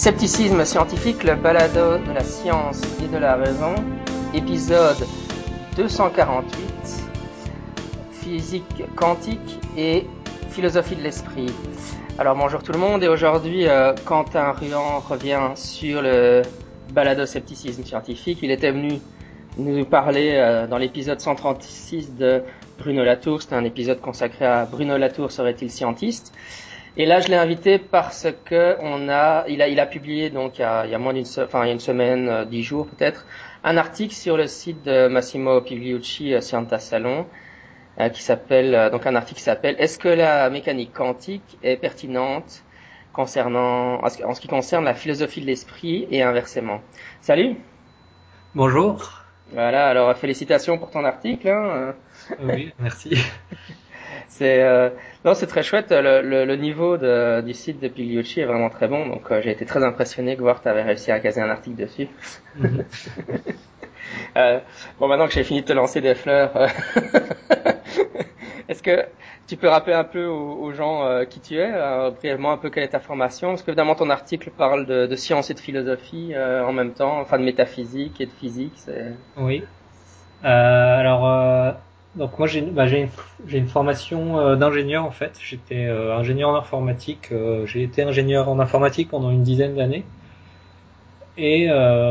Scepticisme scientifique, le balado de la science et de la raison, épisode 248, physique quantique et philosophie de l'esprit. Alors bonjour tout le monde et aujourd'hui euh, Quentin Ruan revient sur le balado scepticisme scientifique. Il était venu nous parler euh, dans l'épisode 136 de Bruno Latour. C'était un épisode consacré à Bruno Latour serait-il scientiste et là, je l'ai invité parce que on a, il a, il a publié donc il y a, il y a moins d'une, enfin il y a une semaine, euh, dix jours peut-être, un article sur le site de Massimo Pigliucci euh, Scienta Salon, euh, qui s'appelle donc un article qui s'appelle Est-ce que la mécanique quantique est pertinente concernant, en ce qui concerne la philosophie de l'esprit et inversement? Salut. Bonjour. Voilà. Alors félicitations pour ton article. Hein. Oui, merci. C'est euh, non, c'est très chouette. Le, le, le niveau de, du site de Pigliucci est vraiment très bon. Donc euh, j'ai été très impressionné de voir que tu avais réussi à caser un article dessus. Euh, bon, maintenant que j'ai fini de te lancer des fleurs, euh, est-ce que tu peux rappeler un peu aux, gens euh, qui tu es, brièvement un peu quelle est ta formation? Parce que évidemment ton article parle de, de science et de philosophie en même temps, enfin de métaphysique et de physique. Oui. alors donc moi j'ai bah, une, une, formation euh, d'ingénieur en fait. J'étais euh, ingénieur en informatique. Euh, j'ai été ingénieur en informatique pendant une dizaine d'années. Et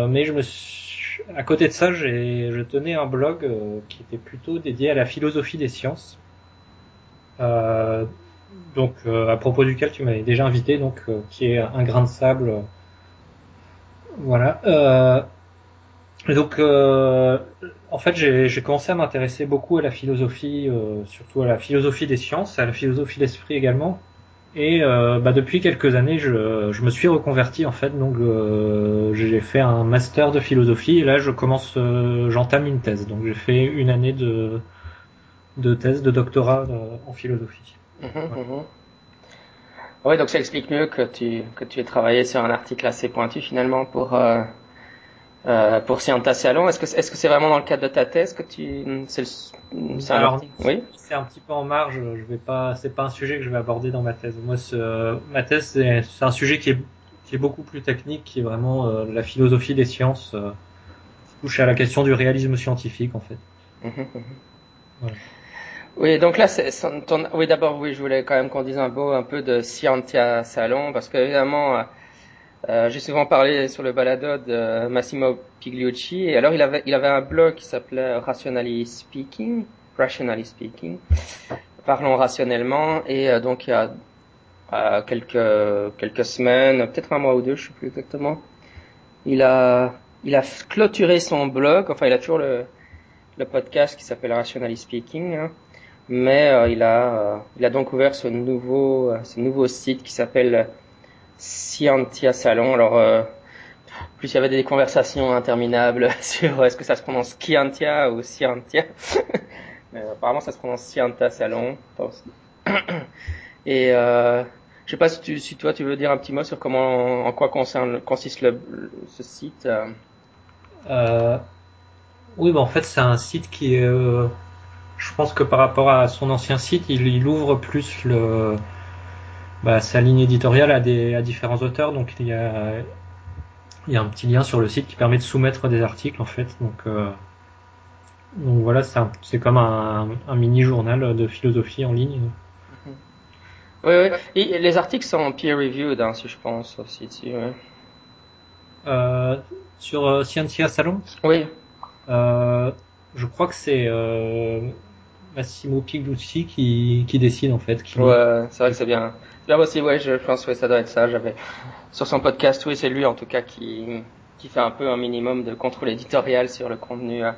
mais je me suis, à côté de ça, je tenais un blog qui était plutôt dédié à la philosophie des sciences. donc à propos duquel tu m'avais déjà invité, donc qui est un grain de sable. voilà. Donc, euh, en fait, j'ai commencé à m'intéresser beaucoup à la philosophie, euh, surtout à la philosophie des sciences, à la philosophie d'esprit également. Et euh, bah, depuis quelques années, je, je, me suis reconverti en fait. Donc, euh, j'ai fait un master de philosophie et là, je commence, euh, j'entame une thèse. Donc, j'ai fait une année de, de thèse, de doctorat euh, en philosophie. Mmh, mmh. Oui, donc ça explique mieux que tu que tu aies travaillé sur un article assez pointu finalement pour euh, pour Scienta Salon. Est-ce que est-ce que c'est vraiment dans le cadre de ta thèse que tu c'est oui c'est un petit peu en marge. Je vais pas c'est pas un sujet que je vais aborder dans ma thèse. Moi ma thèse c'est, un sujet qui est qui est beaucoup plus technique, qui est vraiment euh, la philosophie des sciences, euh, qui touche à la question du réalisme scientifique en fait. Mmh, mmh, mmh. Voilà. Oui, donc là, ton, oui, d'abord, oui, je voulais quand même qu'on dise un mot un peu de Scientia Salon, parce qu'évidemment, euh, j'ai souvent parlé sur le balado de Massimo Pigliucci et alors il avait il avait un blog qui s'appelait Rationally Speaking, Rationally Speaking, parlons rationnellement et euh, donc il y a euh, quelques quelques semaines, peut-être un mois ou deux, je sais plus exactement, il a il a clôturé son blog, enfin il a toujours le le podcast qui s'appelle Rationally Speaking, hein, mais euh, il a il a donc ouvert ce nouveau ce nouveau site qui s'appelle Scientia Salon. Alors, euh, plus il y avait des conversations interminables sur est-ce que ça se prononce Scientia ou Scientia. euh, apparemment, ça se prononce Scientia Salon. Et euh, je sais pas si, toi tu veux dire un petit mot sur comment, en quoi concerne, consiste le, ce site. Euh. euh oui, bah en fait c'est un site qui euh, je pense que par rapport à son ancien site, il, il ouvre plus le, bah, sa ligne éditoriale a des à différents auteurs, donc il y a il y a un petit lien sur le site qui permet de soumettre des articles en fait. Donc euh, donc voilà, c'est comme un, un, mini journal de philosophie en ligne. Mhm. Oui, oui. Et les articles sont peer reviewed, hein, si je pense aussi. Si, ouais. euh, sur euh, Scientia Salon? Oui. Euh, je crois que c'est euh, Massimo Pigliucci qui, qui décide en fait. Qui... Ouais, c'est vrai que c'est bien. Là aussi, ouais, je pense que ça doit être ça. J'avais sur son podcast, oui, c'est lui en tout cas qui qui fait un peu un minimum de contrôle éditorial sur le contenu. Hein.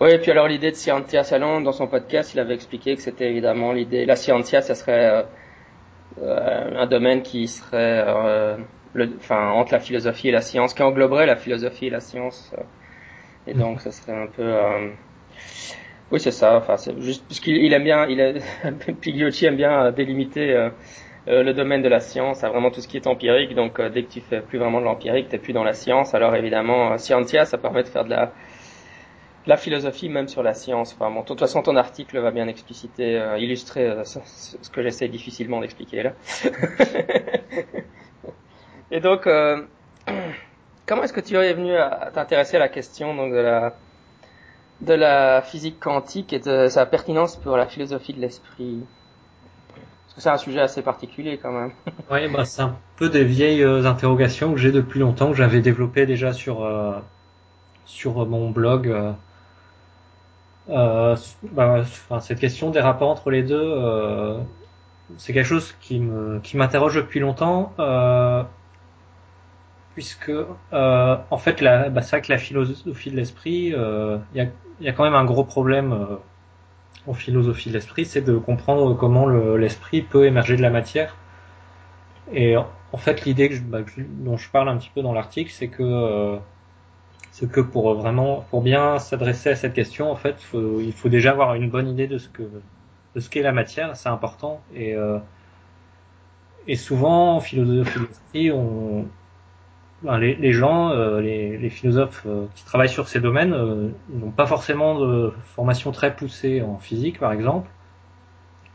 Oui, et puis alors l'idée de Scientia Salon dans son podcast, il avait expliqué que c'était évidemment l'idée. La Scientia, ça serait euh, euh, un domaine qui serait euh, le, enfin entre la philosophie et la science, qui engloberait la philosophie et la science. et donc, ça serait un peu oui, c'est ça. Enfin, c'est juste parce qu'il aime bien, il a, Pigliotti aime bien délimiter euh, le domaine de la science à vraiment tout ce qui est empirique. Donc euh, dès que tu fais plus vraiment de l'empirique, t'es plus dans la science. Alors évidemment, euh, Scientia, ça permet de faire de la, la philosophie même sur la science. Enfin de toute façon, ton article va bien expliciter, illustrer ce, que j'essaie difficilement d'expliquer là. Et donc, euh, comment est-ce que tu es venu à t'intéresser à la question donc de la de la physique quantique et de sa pertinence pour la philosophie de l'esprit Parce que c'est un sujet assez particulier quand même. Oui, bah c'est un peu des vieilles euh, interrogations que j'ai depuis longtemps, que j'avais développées déjà sur euh, sur mon blog. Euh, bah, cette question des rapports entre les deux, c'est quelque chose qui me qui m'interroge depuis longtemps. Puisque en fait la, bah, c'est vrai que la philosophie de l'esprit, il y a y a quand même un gros problème euh, en philosophie de l'esprit, c'est de comprendre comment l'esprit peut émerger de la matière. Et en fait, l'idée bah, dont je parle un petit peu dans l'article, c'est que euh, ce que pour vraiment pour bien s'adresser à cette question, en fait, il faut déjà avoir une bonne idée de ce que de ce qu'est la matière, c'est important. Et euh, et souvent en philosophie de l'esprit, on les, gens, euh, les, philosophes euh, qui travaillent sur ces domaines euh, n'ont pas forcément de formation très poussée en physique, par exemple,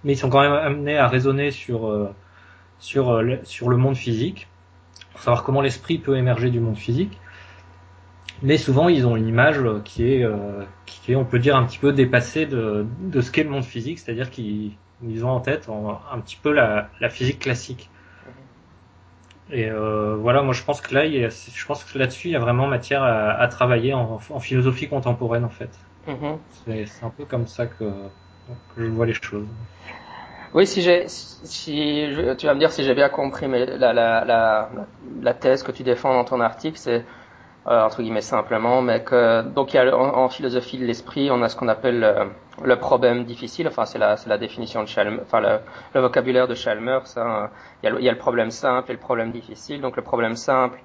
mais ils sont quand même amenés à raisonner sur sur le monde physique, savoir comment l'esprit peut émerger du monde physique. Mais souvent, ils ont une image qui est on peut dire, un petit peu dépassée de de ce qu'est le monde physique, c'est-à-dire qu'ils ils ont en tête un petit peu la physique classique. Et euh, voilà, moi je pense que là, il y a, je pense que là-dessus, il y a vraiment matière à, à travailler en, en, philosophie contemporaine en fait. Mm-hmm. C'est un peu comme ça que, que, je vois les choses. Oui, si j'ai, si tu vas me dire si j'ai bien compris, mais la, la, la, la thèse que tu défends dans ton article, c'est entre guillemets simplement, mais que donc il y a en, philosophie de l'esprit, on a ce qu'on appelle euh, le problème difficile. Enfin, c'est la, c'est la définition de Chalmers, enfin le, le vocabulaire de Chalmers. Hein. Il, y a le, il, y a le, problème simple et le problème difficile. Donc le problème simple,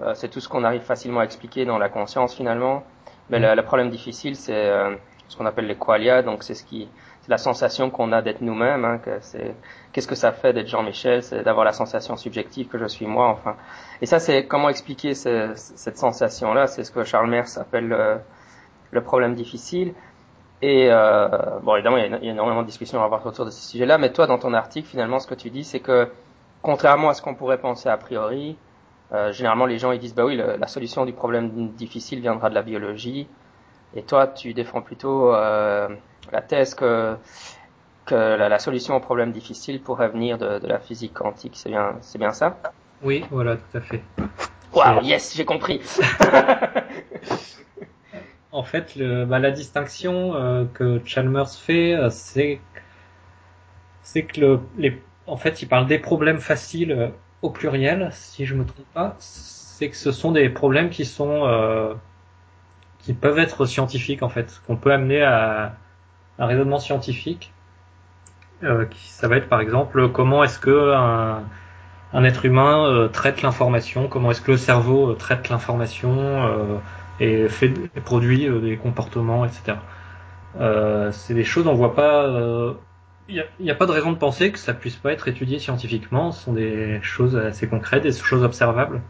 euh, c'est tout ce qu'on arrive facilement à expliquer dans la conscience finalement. Mais le, le, problème difficile, c'est euh, ce qu'on appelle les qualia. Donc c'est ce qui, c'est la sensation qu'on a d'être nous-mêmes. Hein, que c'est qu'est-ce que ça fait d'être Jean-Michel, c'est d'avoir la sensation subjective que je suis moi. Enfin, et ça, c'est comment expliquer ce, cette sensation-là? C'est ce que Charles Mers appelle le, problème difficile. Et euh, bon, évidemment, il y, a, énormément de discussions à avoir autour de ce sujet-là. Mais toi, dans ton article, finalement, ce que tu dis, c'est que contrairement à ce qu'on pourrait penser a priori, euh, généralement, les gens ils disent bah oui, la solution du problème difficile viendra de la biologie. Et toi, tu défends plutôt euh, la thèse que que la, la, solution au problème difficile pourrait venir de, de la physique quantique. C'est bien, c'est bien ça? Oui, voilà, tout à fait. Waouh, yes, j'ai compris. en fait, le, bah, la distinction euh, que Chalmers fait, euh, c'est c'est que le, les, en fait, il parle des problèmes faciles euh, au pluriel, si je me trompe pas. C'est que ce sont des problèmes qui sont qui peuvent être scientifiques en fait, qu'on peut amener à un raisonnement scientifique. qui, ça va être par exemple comment est-ce que un, être humain euh, traite l'information, comment est-ce que le cerveau euh, traite l'information euh, et produit des comportements, etc. c'est des choses on voit pas. Il n'y a, a, pas de raison de penser que ça puisse pas être étudié scientifiquement. Ce sont des choses assez concrètes, des choses observables.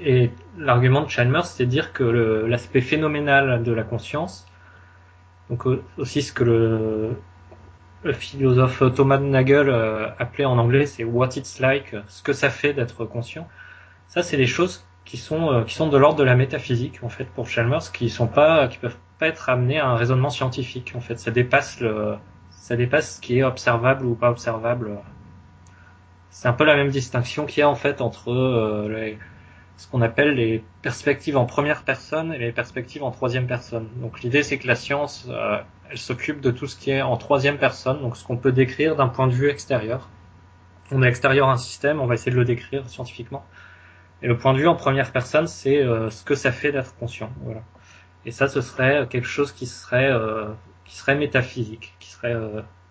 Et l'argument de Chalmers, c'est dire que l'aspect phénoménal de la conscience, donc aussi ce que le, le philosophe Thomas Nagel euh, appelait en anglais, c'est what it's like, ce que ça fait d'être conscient. Ça, c'est des choses qui sont euh, qui sont de l'ordre de la métaphysique en fait pour Chalmers, qui sont pas, qui peuvent pas être amenés à un raisonnement scientifique. En fait, ça dépasse le, ça dépasse ce qui est observable ou pas observable. C'est un peu la même distinction qu'il y a en fait entre euh, ce qu'on appelle les perspectives en première personne et les perspectives en troisième personne. Donc l'idée c'est que la science, euh, elle s'occupe de tout ce qui est en troisième personne, donc ce qu'on peut décrire d'un point de vue extérieur. On est extérieur à un système, on va essayer de le décrire scientifiquement. Et le point de vue en première personne, c'est euh, ce que ça fait d'être conscient. Voilà. Et ça, ce serait quelque chose qui serait euh, qui serait métaphysique, qui serait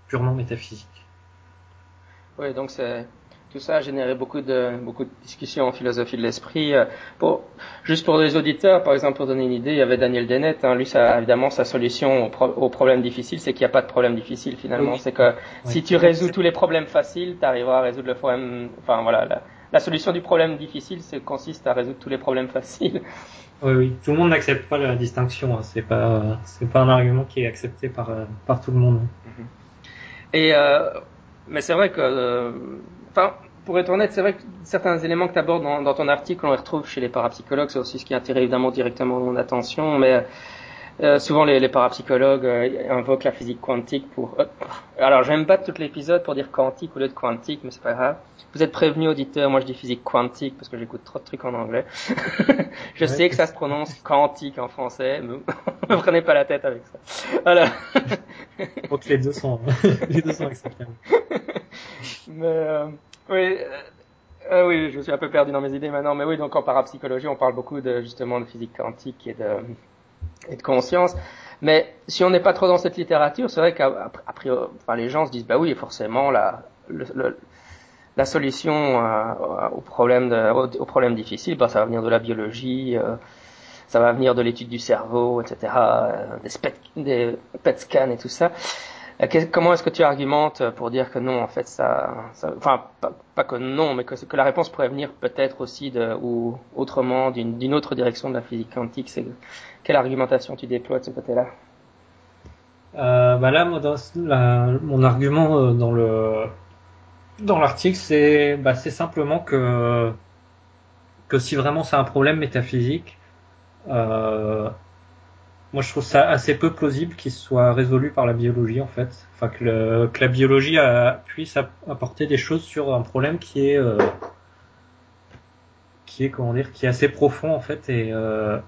purement métaphysique. Oui, donc c'est tout ça a généré beaucoup de, beaucoup de discussions en philosophie de l'esprit. Euh, pour, juste pour les auditeurs, par exemple, pour donner une idée, il y avait Daniel Dennett. Hein, lui, ça, évidemment, sa solution au, pro, problème difficile, c'est qu'il n'y a pas de problème difficile finalement. C'est que si tu résous tous les problèmes faciles, tu arriveras à résoudre le problème. Enfin voilà, la, la solution du problème difficile, c'est consiste à résoudre tous les problèmes faciles. Oui, oui. Tout le monde n'accepte pas la distinction. Hein. C'est pas, c'est pas un argument qui est accepté par, euh, par tout le monde. Et euh, mais c'est vrai que, euh, enfin, pour être honnête, c'est vrai que certains éléments que tu abordes dans, dans, ton article, on les retrouve chez les parapsychologues, c'est aussi ce qui attire évidemment directement mon attention, mais euh, souvent les, les parapsychologues euh, invoquent la physique quantique pour... Euh, alors j'aime pas tout l'épisode pour dire quantique au lieu de quantique, mais c'est pas grave. Vous êtes prévenus auditeurs, moi je dis physique quantique parce que j'écoute trop de trucs en anglais. je sais que ça se prononce quantique en français, mais ne prenez pas la tête avec ça. Voilà. Donc les deux sont, les deux sont acceptables. Mais euh, oui, euh, oui, je suis un peu perdu dans mes idées maintenant, mais oui, donc en parapsychologie, on parle beaucoup de justement de physique quantique et de et de conscience. Mais si on n'est pas trop dans cette littérature, c'est vrai qu'après, enfin, les gens se disent bah oui, forcément la le, la solution euh, au problème de, au, problème difficile, bah, ça va venir de la biologie, euh, ça va venir de l'étude du cerveau, etc., euh, des, des PET scans et tout ça. Comment est-ce que tu argumentes pour dire que non, en fait, ça, ça enfin, pas, pas, que non, mais que, la réponse pourrait venir peut-être aussi ou autrement d'une autre direction de la physique quantique? C'est quelle argumentation tu déploies de ce côté-là? Euh, bah là, mon argument euh, dans le dans l'article, c'est bah, simplement que si vraiment c'est un problème métaphysique, euh, moi je trouve ça assez peu plausible qu'il soit résolu par la biologie en fait. Enfin que, la biologie puisse apporter des choses sur un problème qui est euh, qui est comment dire qui est assez profond en fait et euh,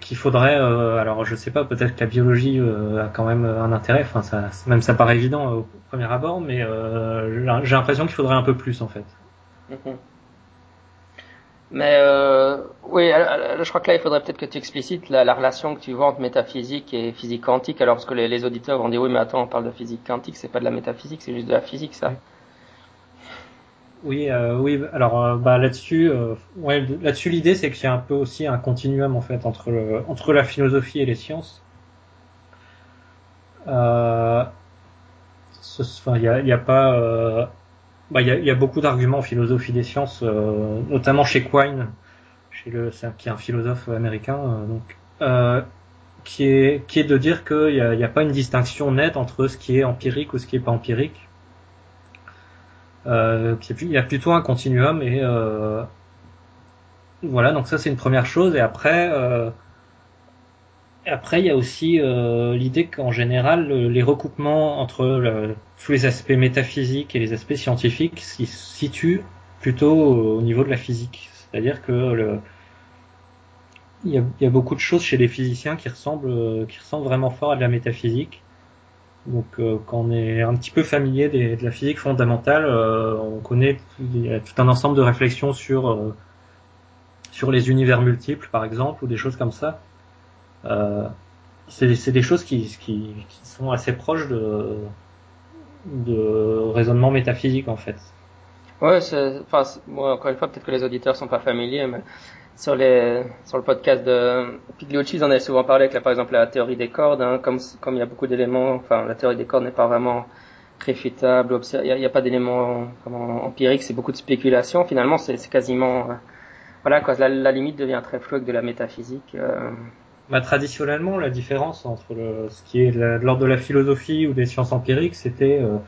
qu'il faudrait euh, alors je sais pas peut-être que la biologie a quand même un intérêt enfin ça même ça paraît évident au premier abord mais j'ai l'impression qu'il faudrait un peu plus en fait mhm. Mais euh, oui je crois que là il faudrait peut-être que tu explicites la, la, relation que tu vois entre métaphysique et physique quantique alors parce que les, auditeurs vont dire oui mais attends on parle de physique quantique c'est pas de la métaphysique c'est juste de la physique ça oui, euh, oui. Alors, euh, bah, là-dessus, euh, là-dessus, l'idée, c'est qu'il y a un peu aussi un continuum en fait entre entre la philosophie et les sciences. Euh, il y a, y a, pas, euh, bah, il y a, y a, beaucoup d'arguments en philosophie des sciences, notamment chez Quine, chez le, qui est un philosophe américain, donc, qui est, qui est de dire qu'il n'y a, y a pas une distinction nette entre ce qui est empirique ou ce qui est pas empirique. Euh, il y a plutôt un continuum et euh, voilà donc ça c'est une première chose. Et après euh, après il y a aussi euh, l'idée qu'en général les recoupements entre tous les aspects métaphysiques et les aspects scientifiques s'y situent plutôt au niveau de la physique c'est-à-dire que le il y, a, beaucoup de choses chez les physiciens qui ressemblent qui ressemblent vraiment fort à de la métaphysique donc euh, quand on est un petit peu familier de la physique fondamentale, euh, on connaît tout un ensemble de réflexions sur euh, sur les univers multiples par exemple ou des choses comme ça. C'est des choses qui, qui, qui, sont assez proches de de raisonnement métaphysique en fait. Ouais, enfin, moi, encore une fois, peut-être que les auditeurs sont pas familiers, mais sur les sur le podcast de Pigliucci, ils en avaient souvent parlé avec la, par exemple la théorie des cordes, hein, comme comme il y a beaucoup d'éléments, enfin la théorie des cordes n'est pas vraiment réfutable, il n'y a, pas d'éléments empiriques, c'est beaucoup de spéculation. Finalement, c'est quasiment euh, voilà quoi, la, la, limite devient très floue avec de la métaphysique. Euh. Bah, traditionnellement, la différence entre le, ce qui est de l'ordre de la philosophie ou des sciences empiriques, c'était euh,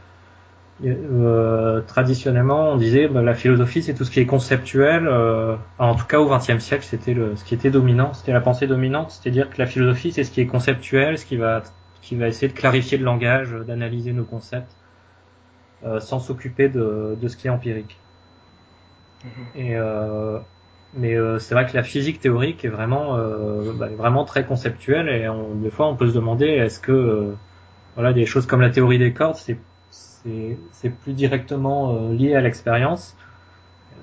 euh, traditionnellement, on disait bah, la philosophie, c'est tout ce qui est conceptuel. Euh, en tout cas, au XXe siècle, c'était le, ce qui était dominant, c'était la pensée dominante, c'est-à-dire que la philosophie, c'est ce qui est conceptuel, ce qui va, qui va essayer de clarifier le langage, d'analyser nos concepts, euh, sans s'occuper de, de, ce qui est empirique. Mm-hmm. Et euh, mais euh, c'est vrai que la physique théorique est vraiment, bah, vraiment très conceptuelle, et on, des fois, on peut se demander est-ce que voilà des choses comme la théorie des cordes, c'est c'est plus directement euh, lié à l'expérience.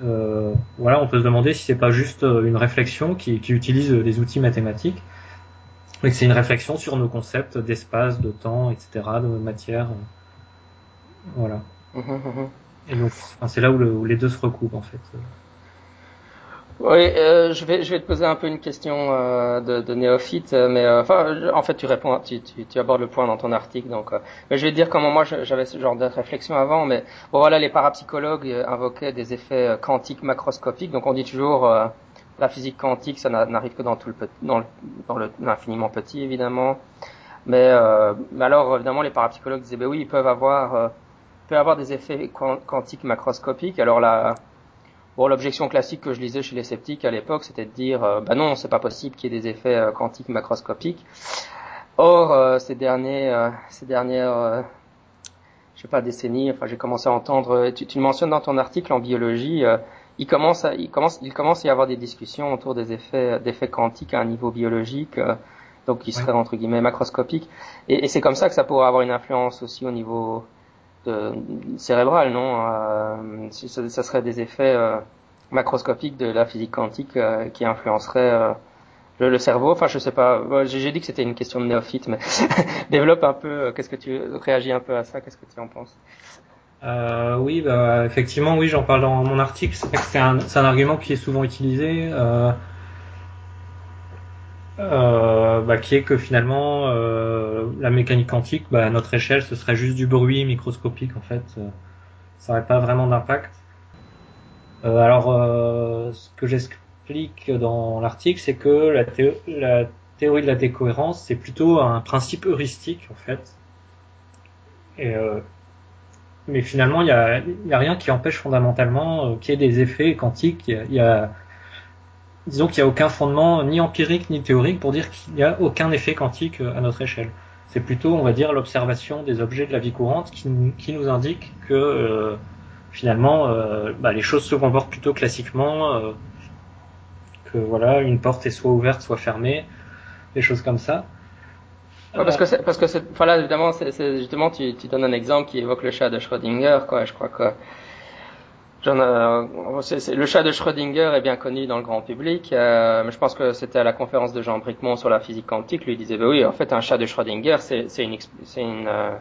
Euh, voilà, on peut se demander si c'est pas juste euh, une réflexion qui, qui utilise des outils mathématiques, mais que c'est une réflexion sur nos concepts d'espace, de temps, etc., de matière. Voilà. Mmh, mmh, mmh. Et donc, c'est là où, le, où, les deux se recoupent en fait. Oui, euh, je vais je vais te poser un peu une question euh, de, de, néophyte, mais euh, enfin en fait tu réponds, tu, tu, tu, abordes le point dans ton article, donc euh, mais je vais te dire comment moi j'avais ce genre de réflexion avant, mais bon voilà les parapsychologues euh, invoquaient des effets quantiques macroscopiques, donc on dit toujours la physique quantique ça n'arrive que dans tout le dans le, dans l'infiniment petit évidemment, mais, alors évidemment les parapsychologues disaient ben oui ils peuvent avoir peut avoir des effets quantiques macroscopiques. Alors là, bon, l'objection classique que je lisais chez les sceptiques à l'époque, c'était de dire, euh, bah non, c'est pas possible qu'il y ait des effets euh, quantiques macroscopiques. Or, ces derniers, ces dernières, je sais pas décennies, enfin j'ai commencé à entendre, tu, tu mentionnes dans ton article en biologie, il commence, à, il commence, il commence à y avoir des discussions autour des effets, d'effets quantiques à un niveau biologique donc qui serait entre guillemets macroscopique. Et, et c'est comme ça que ça pourrait avoir une influence aussi au niveau de, cérébral, non euh, ça, ça, serait des effets euh, macroscopiques de la physique quantique euh, qui influenceraient le, le, cerveau. Enfin, je sais pas. J'ai dit que c'était une question de néophyte, mais développe un peu. Qu'est-ce que tu réagis un peu à ça Qu'est-ce que tu en penses? Euh, oui, bah, effectivement, oui, j'en parle dans mon article. C'est un, un, argument qui est souvent utilisé. Euh, bah, qui est que finalement euh, la mécanique quantique, bah, à notre échelle, ce serait juste du bruit microscopique en fait. Euh, ça n'aurait pas vraiment d'impact. Euh, alors, ce que j'explique dans l'article, c'est que la, théorie de la décohérence, c'est plutôt un principe heuristique en fait. Mais finalement, il n'y a, y a, rien qui empêche fondamentalement qu'il y ait des effets quantiques. Y a, disons qu'il n'y a aucun fondement ni empirique ni théorique pour dire qu'il n'y a aucun effet quantique euh, à notre échelle. C'est plutôt, on va dire, l'observation des objets de la vie courante qui, nous indique que euh, finalement, euh, bah, les choses se comportent plutôt classiquement, euh, que voilà, une porte est soit ouverte, soit fermée, des choses comme ça. Parce que parce que enfin là, évidemment, c'est, justement, tu, tu donnes un exemple qui évoque le chat de Schrödinger, quoi. Je crois que euh, le chat de Schrödinger est bien connu dans le grand public, euh, mais je pense que c'était à la conférence de Jean Bricmont sur la physique quantique. Lui disait, bah oui, en fait, un chat de Schrödinger, c'est une, une, euh,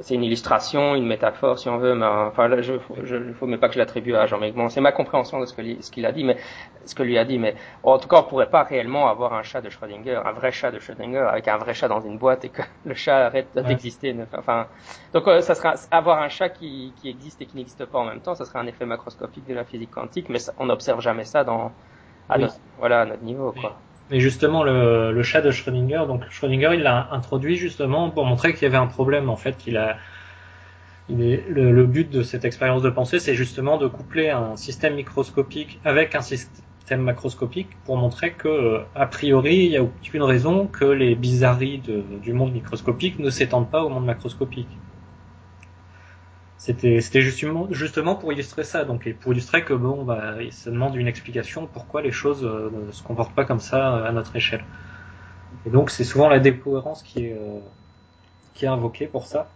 c'est une illustration, une métaphore, si on veut. Mais enfin, là, je, je, faut mais pas que je l'attribue à Jean Bon, C'est ma compréhension de ce qu'il a dit, mais ce que lui a dit. Mais en tout cas, on pourrait pas réellement avoir un chat de Schrödinger, un vrai chat de Schrödinger, avec un vrai chat dans une boîte et que le chat arrête d'exister. Enfin, donc euh, ça sera avoir un chat qui, qui existe et qui n'existe pas en même temps. Ça serait un effet macroscopique de la physique quantique, mais on n'observe jamais ça dans à notre, voilà à notre niveau, quoi. Mais justement, le, le, chat de Schrödinger, donc Schrödinger, il l'a introduit justement pour montrer qu'il y avait un problème. En fait, qu'il a, est, le, but de cette expérience de pensée, c'est justement de coupler un système microscopique avec un système macroscopique pour montrer que, a priori, il n'y a aucune raison que les bizarreries du monde microscopique ne s'étendent pas au monde macroscopique. C'était c'était justement justement pour illustrer ça donc et pour illustrer que bon bah ça demande une explication pourquoi les choses euh, ne se comportent pas comme ça euh, à notre échelle. Et donc c'est souvent la décohérence qui est euh, qui est invoquée pour ça.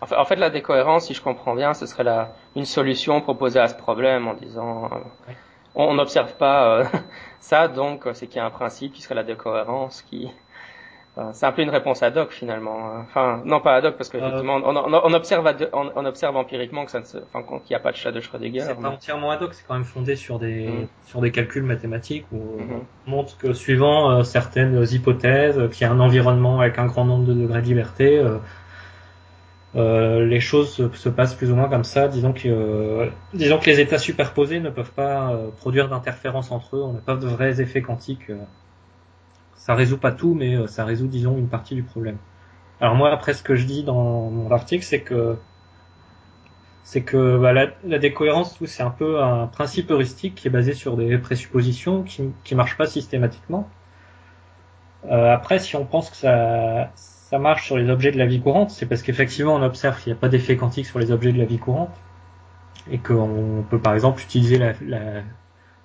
En fait, la décohérence, si je comprends bien, ce serait la, une solution proposée à ce problème en disant on n'observe pas ça, donc c'est qu'il y a un principe qui serait la décohérence qui c'est un peu une réponse ad hoc finalement. Enfin, non pas ad hoc parce qu'effectivement, on, on, on, observe on, observe empiriquement que ça ne se, enfin, qu'il n'y a pas de chat de Schrödinger. C'est pas entièrement ad hoc, c'est quand même fondé sur des mm. sur des calculs mathématiques où mm-hmm. on montre que suivant euh, certaines hypothèses, qu'il y a un environnement avec un grand nombre de degrés de liberté, euh, euh, les choses se, se, passent plus ou moins comme ça. Disons que euh, disons que les états superposés ne peuvent pas produire d'interférences entre eux. On n'a pas de vrais effets quantiques ça résout pas tout, mais euh, ça résout, disons, une partie du problème. Alors moi, après, ce que je dis dans mon article, c'est que c'est que bah, la, décohérence, c'est un peu un principe heuristique qui est basé sur des présuppositions qui qui marchent pas systématiquement. Euh, après, si on pense que ça ça marche sur les objets de la vie courante, c'est parce qu'effectivement on observe qu'il n'y a pas d'effet quantique sur les objets de la vie courante et qu'on peut par exemple utiliser la, la,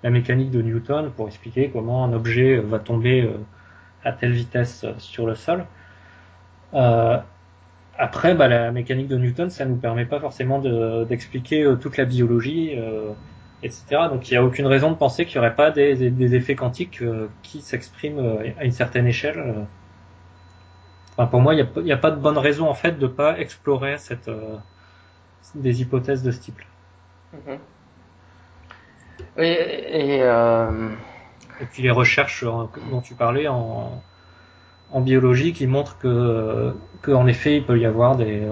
la, mécanique de Newton pour expliquer comment un objet va tomber euh, à telle vitesse euh, sur le sol. Euh, après, bah, la mécanique de Newton, ça nous permet pas forcément d'expliquer euh, toute la biologie, etc. Donc il n'y a aucune raison de penser qu'il n'y aurait pas des, des effets quantiques qui s'expriment à une certaine échelle. Enfin, pour moi, il n'y a, a, pas de bonne raison en fait de pas explorer cette, des hypothèses de ce type. Mm-hmm. Oui, et, euh, et puis les recherches dont tu parlais en, biologie qui montrent que, en effet il peut y avoir des,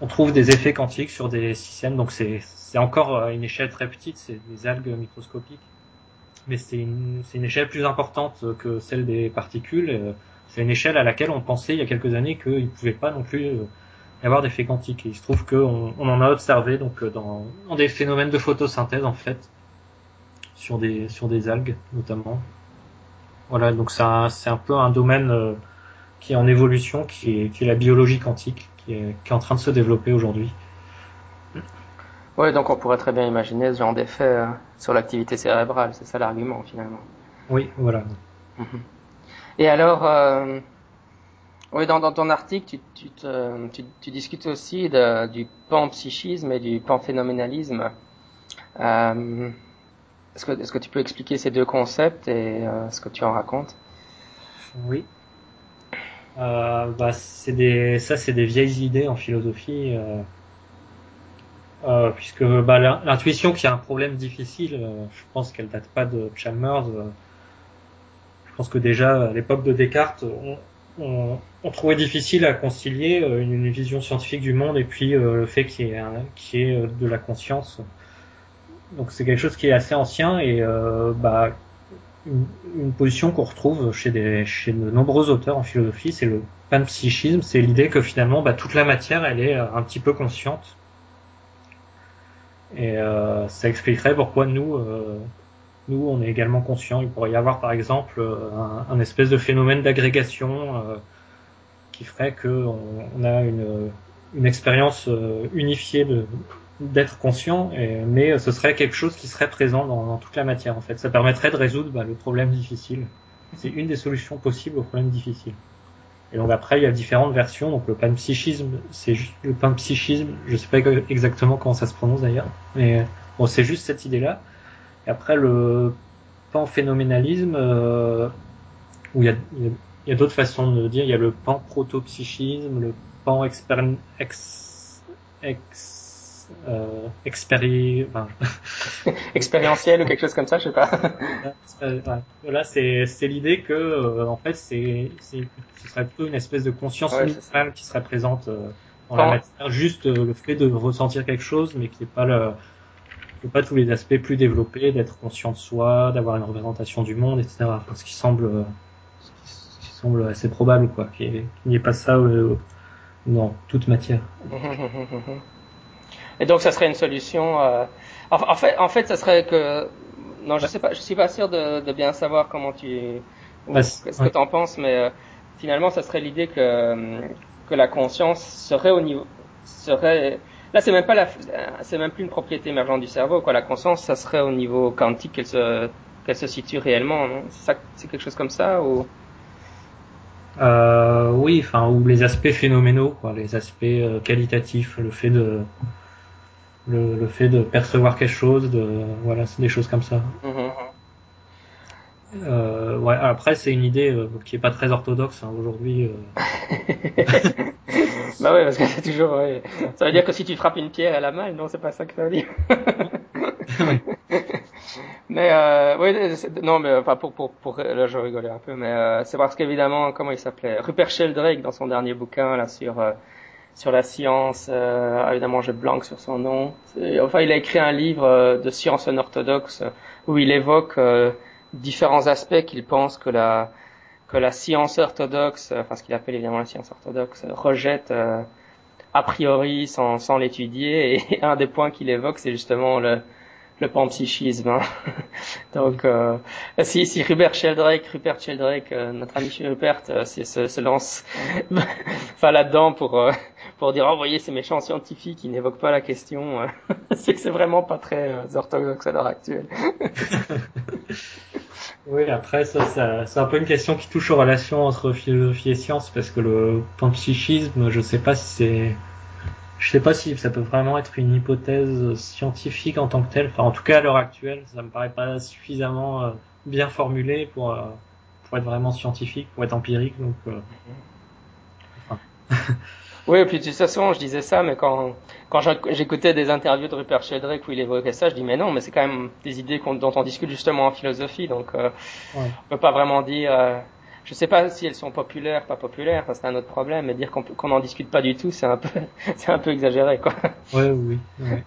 on, trouve des effets quantiques sur des systèmes. Donc c'est c'est encore à une échelle très petite, c'est des algues microscopiques, mais c'est une c'est une échelle plus importante que celle des particules. C'est une échelle à laquelle on pensait il y a quelques années qu'il ne pouvait pas non plus y avoir des faits quantiques. Et il se trouve qu'on on en a observé donc dans, des phénomènes de photosynthèse en fait sur des sur des algues notamment. Voilà, donc c'est un, un peu un domaine qui est en évolution, qui est, qui est la biologie quantique, qui est, qui est en train de se développer aujourd'hui. Oui, donc on pourrait très bien imaginer ce genre d'effet euh, sur l'activité cérébrale, c'est ça l'argument finalement. Oui, voilà. Mhm. Et alors, euh, oui, dans, dans, ton article, tu, tu, te, tu, tu discutes aussi de, du panpsychisme et du panphénoménalisme. Euh, est-ce que, tu peux expliquer ces deux concepts et euh, ce que tu en racontes? Oui. Euh, bah, c'est des, ça, c'est des vieilles idées en philosophie. Euh, puisque bah, l'intuition qui a un problème difficile, je pense qu'elle date pas de Chalmers. Je pense que déjà à l'époque de Descartes, on, trouvait difficile à concilier une, vision scientifique du monde et puis le fait qu'il y ait, qui est de la conscience. Donc c'est quelque chose qui est assez ancien et bah, une, une position qu'on retrouve chez, des, chez de nombreux auteurs en philosophie, c'est le panpsychisme, c'est l'idée que finalement bah, toute la matière elle est un petit peu consciente et euh, ça expliquerait pourquoi nous, euh, nous, on est également conscients. Il pourrait y avoir par exemple un, un espèce de phénomène d'agrégation euh, qui ferait qu'on on a une, une expérience euh, unifiée de d'être conscient, mais ce serait quelque chose qui serait présent dans, toute la matière en fait. Ça permettrait de résoudre bah, le problème difficile. C'est une des solutions possibles au problème difficile. Et donc après, il y a différentes versions. Donc le panpsychisme, c'est juste le panpsychisme. Je sais pas exactement comment ça se prononce d'ailleurs, mais bon, c'est juste cette idée-là. Et après le panphénoménalisme, euh, où il y a, d'autres façons de le dire. Il y a le panprotopsychisme, le pan expéri ex, ex euh, expéri... enfin... expérientiel ou quelque chose comme ça, je sais pas. Là, c'est c'est l'idée que euh, en fait c'est c'est ce serait plutôt une espèce de conscience ouais, minimale qui serait présente euh, dans la matière, juste euh, le fait de ressentir quelque chose, mais qui n'est pas le pas tous les aspects plus développés, d'être conscient de soi, d'avoir une représentation du monde, etc. Enfin, ce qui semble ce qui semble assez probable, quoi, qu'il n'y ait pas ça euh, dans toute matière. Et donc, ça serait une solution. Euh... En, fait, en fait, ça serait que non, je sais pas, je suis pas sûr de, de bien savoir comment tu, bah, ce que tu en penses, mais euh, finalement, ça serait l'idée que que la conscience serait au niveau, serait là, c'est même pas la, c'est même plus une propriété émergente du cerveau, quoi. La conscience, ça serait au niveau quantique qu'elle se qu'elle se situe réellement, non? C'est c'est quelque chose comme ça ou? Euh, oui, enfin, ou les aspects phénoménaux, quoi, les aspects euh, qualitatifs, le fait de le, le, fait de percevoir quelque chose, de voilà, c'est des choses comme ça. Mm-hmm. Euh, ouais, après c'est une idée euh, qui est pas très orthodoxe hein, aujourd'hui. Euh... bah ouais, parce que c'est toujours. Ouais. Ça veut dire que si tu frappes une pierre, elle a mal, non C'est pas ça que ça veut dire. mais euh, oui, non, mais enfin pour pour pour là je rigolais un peu, mais c'est parce qu'évidemment comment il s'appelait? Rupert Sheldrake dans son dernier bouquin là sur sur la science. Euh, évidemment, je blanque sur son nom. Enfin, il a écrit un livre euh, de science orthodoxe où il évoque euh, différents aspects qu'il pense que la que la science orthodoxe, enfin ce qu'il appelle évidemment la science orthodoxe, rejette euh, a priori sans, sans l'étudier. Et un des points qu'il évoque, c'est justement le, le panpsychisme. Hein. Donc, euh, si, Rupert Sheldrake, Rupert Sheldrake, euh, notre ami Rupert, euh, se, lance là-dedans pour euh, pour dire, oh, voyez, ces méchants scientifiques qui n'évoquent pas la question, c'est que c'est vraiment pas très orthodoxe à l'heure actuelle. oui, après, ça, c'est un peu une question qui touche aux relations entre philosophie et science, parce que le panpsychisme, je sais pas si c'est je sais pas si ça peut vraiment être une hypothèse scientifique en tant que telle. Enfin, en tout cas, à l'heure actuelle, ça me paraît pas suffisamment euh, bien formulé pour euh, pour être vraiment scientifique, pour être empirique. Donc, euh... enfin. oui, et puis de toute façon, je disais ça, mais quand quand j'écoutais des interviews de Rupert Sheldrake où il évoquait ça, je dis mais non, mais c'est quand même des idées dont on discute justement en philosophie, donc ouais. on peut pas vraiment dire je sais pas si elles sont populaires, pas populaires, ça c'est un autre problème, mais dire qu'on qu n'en discute pas du tout, c'est un peu, c'est un peu exagéré, quoi. Ouais, oui. Ouais.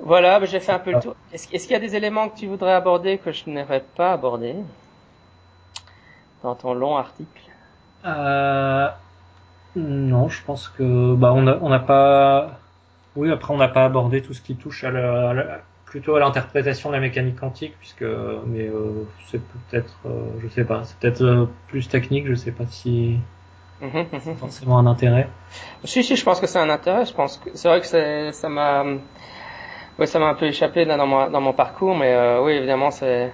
Voilà, j'ai fait un peu le tour. Est-ce est qu'il y a des éléments que tu voudrais aborder que je n'aurais pas abordé dans ton long article? Euh... Non, je pense que bah on a on n'a pas oui après on n'a pas abordé tout ce qui touche à la, plutôt à l'interprétation de la mécanique quantique puisque mais euh, c'est peut-être euh, je sais pas c'est peut-être euh, plus technique je sais pas si mhm, c'est mhm. forcément un intérêt. Si si je pense que c'est un intérêt je pense que c'est vrai que ça m'a oui ça m'a un peu échappé dans mon dans mon parcours mais oui évidemment c'est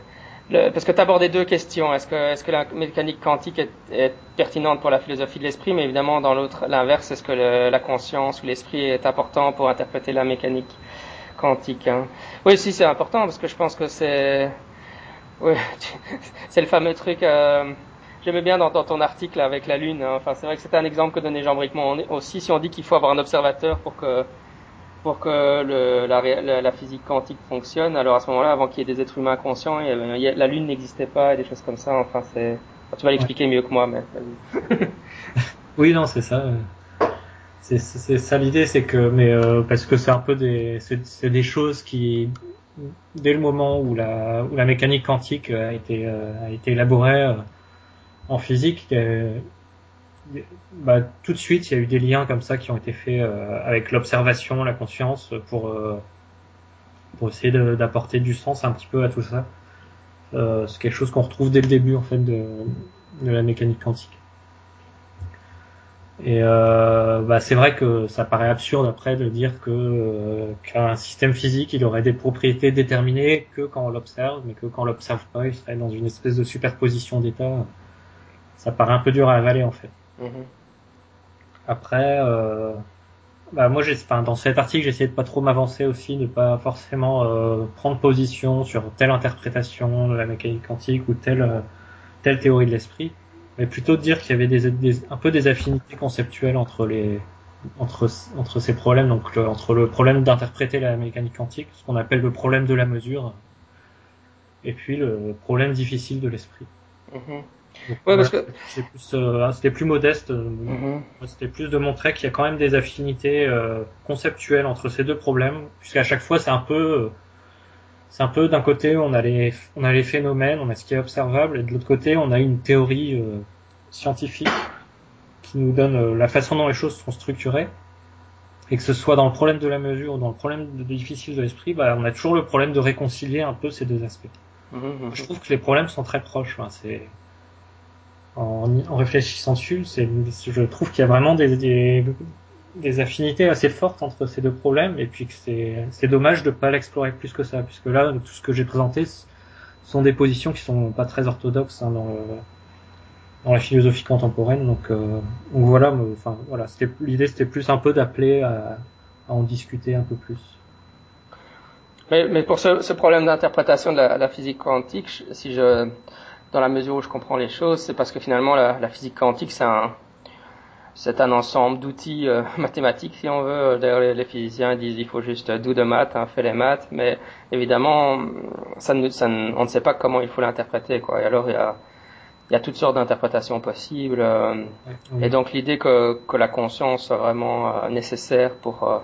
parce que tu abordé deux questions. Est-ce que, est-ce que la mécanique quantique est, pertinente pour la philosophie de l'esprit, mais évidemment dans l'autre, l'inverse, est-ce que la conscience ou l'esprit est important pour interpréter la mécanique quantique hein? Oui, si c'est important parce que je pense que c'est, oui, c'est le fameux truc. Euh, J'aimais bien dans, ton article avec la Lune. Hein. Enfin, c'est vrai que c'était un exemple que donnait Jean Bricmont aussi. Si on dit qu'il faut avoir un observateur pour que pour que le, la, la, physique quantique fonctionne. Alors à ce moment-là, avant qu'il y ait des êtres humains conscients, la Lune n'existait pas et des choses comme ça. Enfin, c'est. tu vas l'expliquer mieux que moi, mais. oui, non, c'est ça. C'est ça l'idée, c'est que, mais euh, parce que c'est un peu des, c'est des choses qui, dès le moment où la, où la mécanique quantique a été, euh, a été élaborée euh, en physique, bah, tout de suite, il y a eu des liens comme ça qui ont été faits euh, avec l'observation, la conscience, pour, euh, pour essayer d'apporter du sens un petit peu à tout ça. Euh, c'est quelque chose qu'on retrouve dès le début en fait de, de la mécanique quantique. Et bah, c'est vrai que ça paraît absurde après de dire que qu'un système physique il aurait des propriétés déterminées que quand on l'observe, mais que quand on l'observe pas, il serait dans une espèce de superposition d'états. Ça paraît un peu dur à avaler en fait. Mhm. Après, euh, bah moi, j'ai, enfin, dans cet article, j'essayais de pas trop m'avancer aussi, de pas forcément euh, prendre position sur telle interprétation de la mécanique quantique ou telle euh, telle théorie de l'esprit, mais plutôt de dire qu'il y avait des, un peu des affinités conceptuelles entre les entre entre ces problèmes, donc entre le problème d'interpréter la mécanique quantique, ce qu'on appelle le problème de la mesure, et puis le problème difficile de l'esprit. Mhm. Ouais, parce que euh, c'était plus, modeste. Euh, mhm. C'était plus de montrer qu'il y a quand même des affinités euh, conceptuelles entre ces deux problèmes, puisqu'à chaque fois c'est un peu, c'est un peu d'un côté on a les, on a les phénomènes, on a ce qui est observable, et de l'autre côté on a une théorie scientifique qui nous donne la façon dont les choses sont structurées. Et que ce soit dans le problème de la mesure ou dans le problème de difficile de l'esprit, bah, on a toujours le problème de réconcilier un peu ces deux aspects. Mhm, mhm. Je trouve que les problèmes sont très proches. c'est en, en réfléchissant dessus, c'est, je trouve qu'il y a vraiment des, des, des, affinités assez fortes entre ces deux problèmes, et puis que c'est, dommage de pas l'explorer plus que ça, puisque là, tout ce que j'ai présenté sont des positions qui sont pas très orthodoxes hein, dans, le, dans la philosophie contemporaine. Donc, euh, donc voilà, enfin voilà, c'était, l'idée c'était plus un peu d'appeler à, à, en discuter un peu plus. Mais, mais pour ce, ce problème d'interprétation de la, la, physique quantique, si je dans la mesure où je comprends les choses, c'est parce que finalement la, la physique quantique c'est un c'est un ensemble d'outils euh, mathématiques si on veut. D'ailleurs les, les, physiciens disent il faut juste do de maths, hein, fait les maths, mais évidemment ça ne, ça ne, on ne sait pas comment il faut l'interpréter quoi. Et alors il y a il y a toutes sortes d'interprétations possibles. Euh, et donc l'idée que, que la conscience soit vraiment euh, nécessaire pour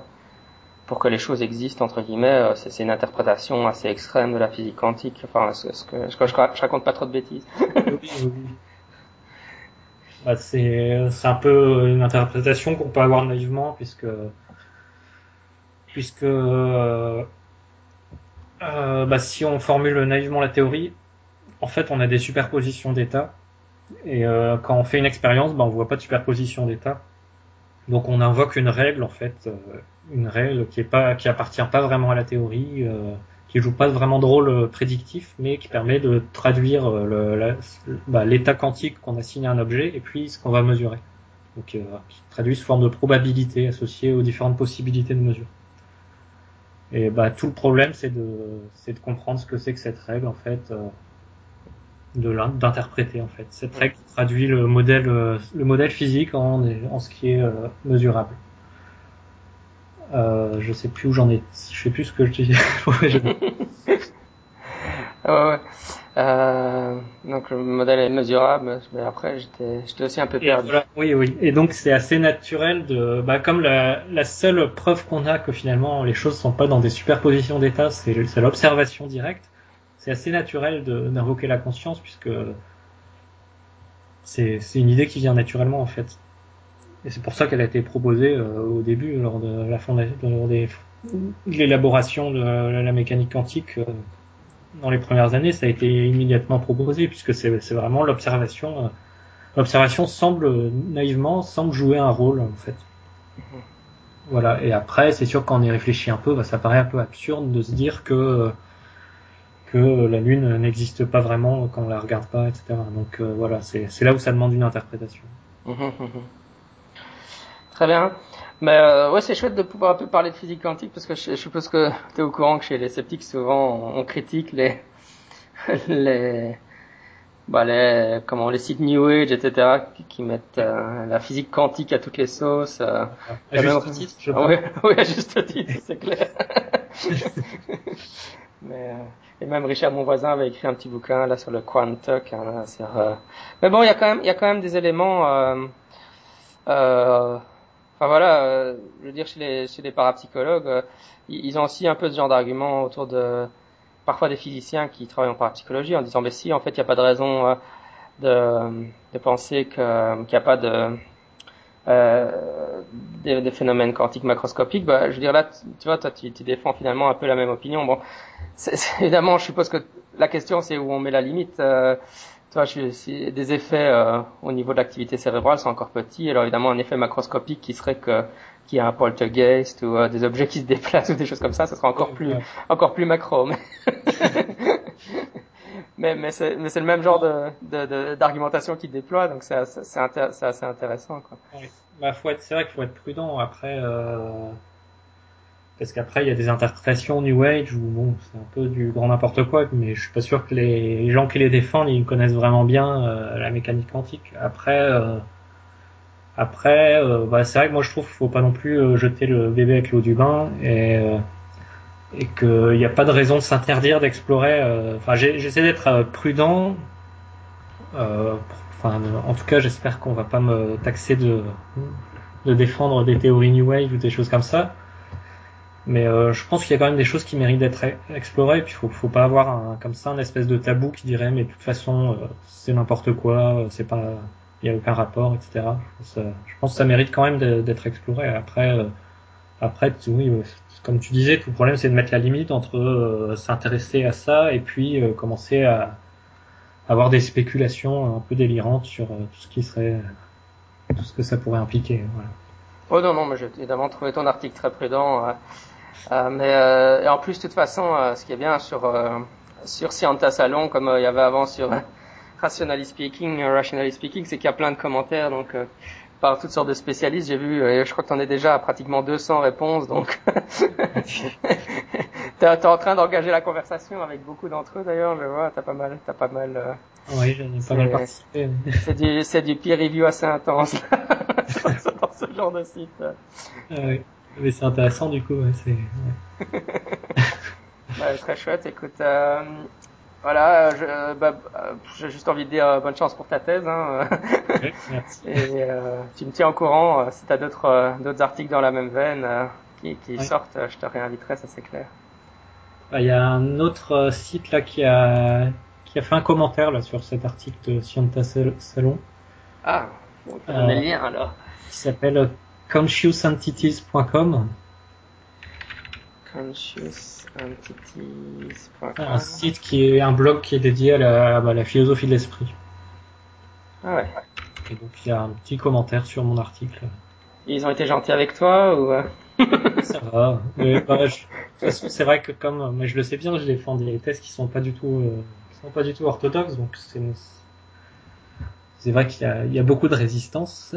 pour que les choses existent entre guillemets, c'est une interprétation assez extrême de la physique quantique. Enfin, ce, que, je, je, raconte pas trop de bêtises. oui, oui. Bah, c'est un peu une interprétation qu'on peut avoir naïvement puisque puisque euh, euh, bah, si on formule naïvement la théorie, en fait, on a des superpositions d'états et euh, quand on fait une expérience, bah, on voit pas de superposition d'états. Donc on invoque une règle en fait, une règle qui est pas, qui appartient pas vraiment à la théorie, qui joue pas vraiment de rôle euh, prédictif, mais qui permet de traduire bah, l'état quantique qu'on assigné à un objet et puis ce qu'on va mesurer. Donc qui traduit sous forme de probabilité associée aux différentes possibilités de mesure. Et bah tout le problème c'est de, c'est de comprendre ce que c'est que cette règle en fait d'interpréter en fait. Cette règle traduit le modèle euh, le modèle physique en, en ce qui est euh, mesurable. Euh, je sais plus où j'en ai, je sais plus ce que je dis. ouais, euh, donc le modèle est mesurable, mais après j'étais, j'étais aussi un peu perdu. oui, oui. Et donc c'est assez naturel de, bah, comme la, la seule preuve qu'on a que finalement les choses sont pas dans des superpositions d'états, c'est l'observation directe c'est assez naturel d'invoquer la conscience puisque c'est une idée qui vient naturellement en fait. Et c'est pour ça qu'elle a été proposée euh, au début lors de la fondation, lors des l'élaboration de la mécanique quantique dans les premières années, ça a été immédiatement proposé puisque c'est vraiment l'observation. L'observation semble naïvement semble jouer un rôle en fait. Mhm. Voilà. Et après, c'est sûr quand on y réfléchit un peu, bah, ça paraît un peu absurde de se dire que que la Lune n'existe pas vraiment quand on la regarde pas, etc. Donc euh, voilà, c'est là où ça demande une interprétation. Mhm, mhm. Très bien. Mais euh, ouais, c'est chouette de pouvoir un peu parler de physique quantique parce que je, suppose que tu es au courant que chez les sceptiques, souvent, on, critique les, les, bah les, comment, les sites New Age, etc., qui, mettent euh, la physique quantique à toutes les sauces. Euh, à juste titre, je oui, oui, à juste titre, c'est clair. Mais, euh, et même Richard, mon voisin, avait écrit un petit bouquin là sur le quantum. Hein, euh, Mais bon, il y a quand même, il y a quand même des éléments. Euh, euh... Enfin voilà, je veux dire chez les chez les parapsychologues, ils ont aussi un peu ce genre d'argument autour de parfois des physiciens qui travaillent en parapsychologie en disant mais si en fait il n'y a pas de raison de de penser que qu'il n'y a pas de euh, des, des, phénomènes quantiques macroscopiques, bah, je veux dire là, tu, vois, toi, tu, tu, défends finalement un peu la même opinion. Bon, c'est, évidemment, je suppose que la question c'est où on met la limite. Euh, des effets euh, au niveau de l'activité cérébrale sont encore petits. Alors évidemment, un effet macroscopique qui serait que qu'il y a un poltergeist ou euh, des objets qui se déplacent ou des choses comme ça, ce sera encore plus encore plus macro. Mais mais, mais c'est le même genre de d'argumentation de, qu'il déploie, donc c'est assez, assez, intéressant. Quoi. Bah, faut être, c'est vrai qu'il faut être prudent. Après, euh, parce qu'après il y a des interprétations New Age où bon, c'est un peu du grand n'importe quoi, mais je suis pas sûr que les, gens qui les défendent ils connaissent vraiment bien euh, la mécanique quantique. Après. Euh, après, euh, bah, c'est vrai que moi je trouve qu'il faut pas non plus jeter le bébé avec l'eau du bain et et qu'il n'y a pas de raison de s'interdire d'explorer. Euh, enfin, j'essaie d'être euh, prudent. Euh, enfin, en tout cas, j'espère qu'on va pas me taxer de, de défendre des théories New Wave ou des choses comme ça. Mais euh, je pense qu'il y a quand même des choses qui méritent d'être explorées. Et puis, faut, faut pas avoir comme ça un espèce de tabou qui dirait mais de toute façon euh, c'est n'importe quoi, c'est pas, il y a aucun rapport, etc. Je pense, que ça mérite quand même d'être exploré. Après, après, oui, comme tu disais, tout le problème c'est de mettre la limite entre euh, s'intéresser à ça et puis euh, commencer à avoir des spéculations un peu délirantes sur euh, tout ce qui serait, tout ce que ça pourrait impliquer. Voilà. Oh non, non, mais j'ai évidemment trouvé ton article très prudent. Mais et en plus, de toute façon, ce qui est bien sur sur Scienta Salon, comme il y avait avant sur Rationally Speaking, Rationally Speaking, c'est qu'il y a plein de commentaires, donc par toutes sortes de spécialistes. J'ai vu, euh, je crois que tu en es déjà à pratiquement 200 réponses, donc tu es en train d'engager la conversation avec beaucoup d'entre eux d'ailleurs. Je vois, t'as pas mal, t'as pas mal. Euh, oui, j'en ai pas mal participé. c'est du, c'est du peer review assez intense dans ce genre de site. Ah, oui. Mais c'est intéressant du coup. Ouais, c'est. Ouais. très chouette. Écoute, euh, voilà, je, bah, j'ai juste envie de dire bonne chance pour ta thèse. Hein. Et euh, tu me tiens au courant euh, si tu as d'autres euh, d'autres articles dans la même veine qui, qui sortent, je te réinviterai, ça c'est clair. Bah, il y a un autre site là qui a qui a fait un commentaire là sur cet article de Scienta Salon. Ah, on a le lien alors. Qui s'appelle consciousentities.com. Consciousentities.com. Un site qui est un blog qui est dédié à la, la philosophie de l'esprit. Ah ouais. Et donc il y a un petit commentaire sur mon article. Ils ont été gentils avec toi ou euh? Ça va. Mais, bah, de toute façon, c'est vrai que comme, mais je le sais bien, je défends des thèses qui sont pas du tout, euh, qui sont pas du tout orthodoxes, donc c'est, c'est vrai qu'il y a, il y a beaucoup de résistance.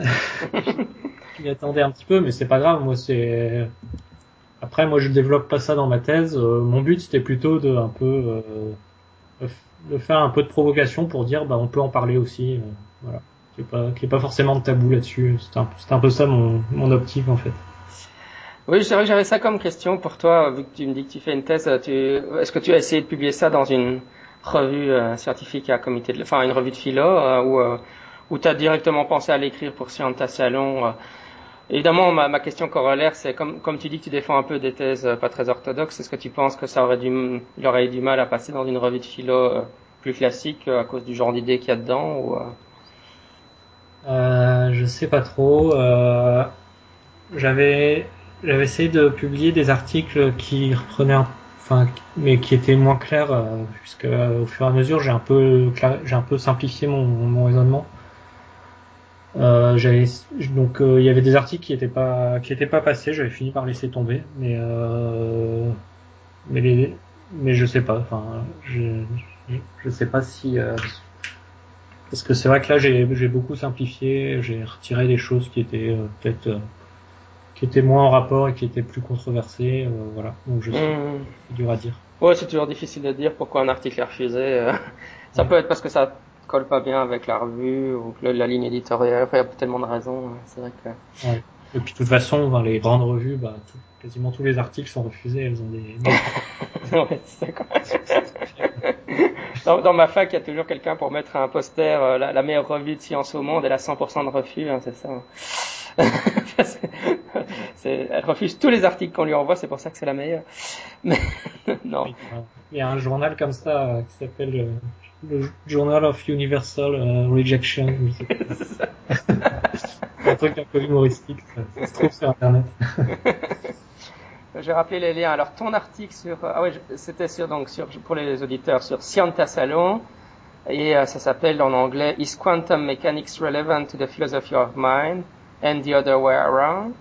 m'y attendais un petit peu, mais c'est pas grave. Moi, c'est après, moi, je développe pas ça dans ma thèse. Euh, mon but, c'était plutôt de un peu de faire un peu de provocation pour dire, bah, on peut en parler aussi. voilà qu'il n'y ait, pas forcément de tabou là-dessus. C'est un, un, peu ça mon, mon optique en fait. Oui, c'est vrai que j'avais ça comme question pour toi, vu que tu me dis que tu fais une thèse. Tu, est-ce que tu as essayé de publier ça dans une revue euh, scientifique à comité de, enfin une revue de philo, euh, ou euh, ou tu as directement pensé à l'écrire pour Scienta Salon euh? Évidemment, ma, question corollaire, c'est comme, tu dis que tu défends un peu des thèses pas très orthodoxes, est-ce que tu penses que ça aurait du, il aurait eu du mal à passer dans une revue de philo plus classique à cause du genre d'idées qu'il y a dedans ou euh, je sais pas trop. Euh, j'avais j'avais essayé de publier des articles qui reprenaient, enfin, mais qui étaient moins clairs, euh, puisque au fur et à mesure j'ai un peu j'ai un peu simplifié mon raisonnement. Euh, j'avais donc euh, il y avait des articles qui étaient pas qui étaient pas passés, j'avais fini par laisser tomber, mais euh, mais les, mais je sais pas, enfin je je, je sais pas si euh, parce que c'est vrai que là j'ai j'ai beaucoup simplifié, j'ai retiré des choses qui étaient euh, peut-être euh, qui étaient moins en rapport et qui étaient plus controversées, voilà. Donc je sais, Hmm. c'est dur à dire. Ouais, c'est toujours difficile de dire pourquoi un article est refusé. euh. Ça Ouais. peut être parce que ça colle pas bien avec la revue ou que la ligne éditoriale. Enfin, il y a tellement de raisons. hein. C'est vrai que. Ouais. Et puis de toute façon, dans les grandes revues, bah, tout- quasiment tous les articles sont refusés, elles ont des, des- ouais, c'est ça, quoi. Dans, dans ma fac, il y a toujours quelqu'un pour mettre un poster, euh, la, la meilleure revue de science au monde, elle a 100% de refus, hein, c'est ça. C'est- elle refuse tous les articles qu'on lui envoie, c'est pour ça que c'est la meilleure. Mais non. Il y a un journal comme ça euh, qui s'appelle euh, le Journal of Universal euh, Rejection. un truc un peu humoristique, ça, se trouve sur Internet. Je vais rappeler les liens. Alors ton article sur ah oui, je- c'était sur donc sur pour les auditeurs sur Scienta Salon et euh, ça s'appelle en anglais Is quantum mechanics relevant to the philosophy of mind? And the other way around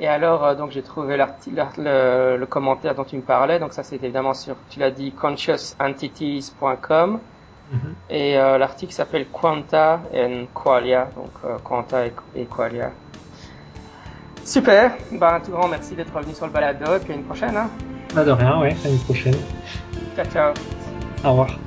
Et alors euh, donc j'ai trouvé l'art- le, le commentaire dont tu me parlais. Donc ça c'est évidemment sur tu l'as dit consciousentities.com Mhm. et euh, l'article s'appelle Quanta and Qualia donc euh, Quanta et, et Qualia. Super, ben, un tout grand merci d'être revenu sur le balado et puis à une prochaine. Hein. Pas de rien, ouais, à une prochaine. Ciao, ciao. Au revoir.